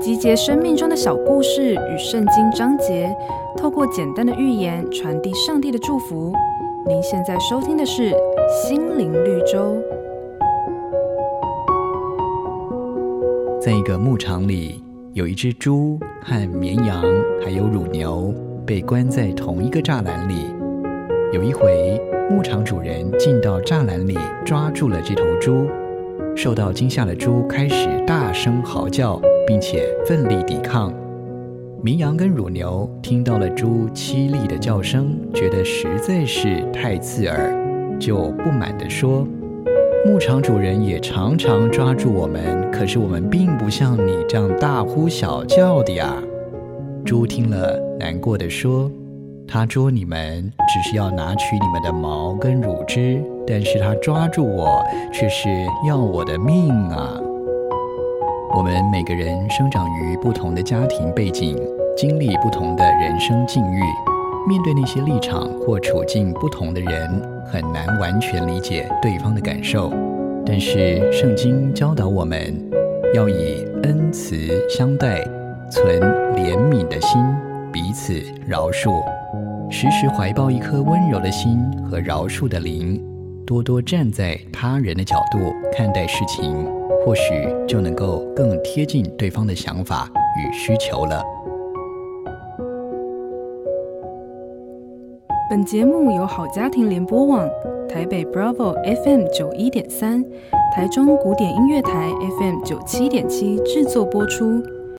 集结生命中的小故事与圣经章节，透过简单的寓言传递上帝的祝福。您现在收听的是《心灵绿洲》。在一个牧场里，有一只猪和绵羊，还有乳牛，被关在同一个栅栏里。有一回，牧场主人进到栅栏里，抓住了这头猪。受到惊吓的猪开始大声嚎叫，并且奋力抵抗。绵羊跟乳牛听到了猪凄厉的叫声，觉得实在是太刺耳，就不满地说：“牧场主人也常常抓住我们，可是我们并不像你这样大呼小叫的呀。”猪听了，难过地说。他捉你们，只是要拿取你们的毛跟乳汁，但是他抓住我，却是要我的命啊！我们每个人生长于不同的家庭背景，经历不同的人生境遇，面对那些立场或处境不同的人，很难完全理解对方的感受。但是圣经教导我们，要以恩慈相待，存怜悯的心，彼此饶恕。时时怀抱一颗温柔的心和饶恕的灵，多多站在他人的角度看待事情，或许就能够更贴近对方的想法与需求了。本节目由好家庭联播网、台北 Bravo FM 九一点三、台中古典音乐台 FM 九七点七制作播出。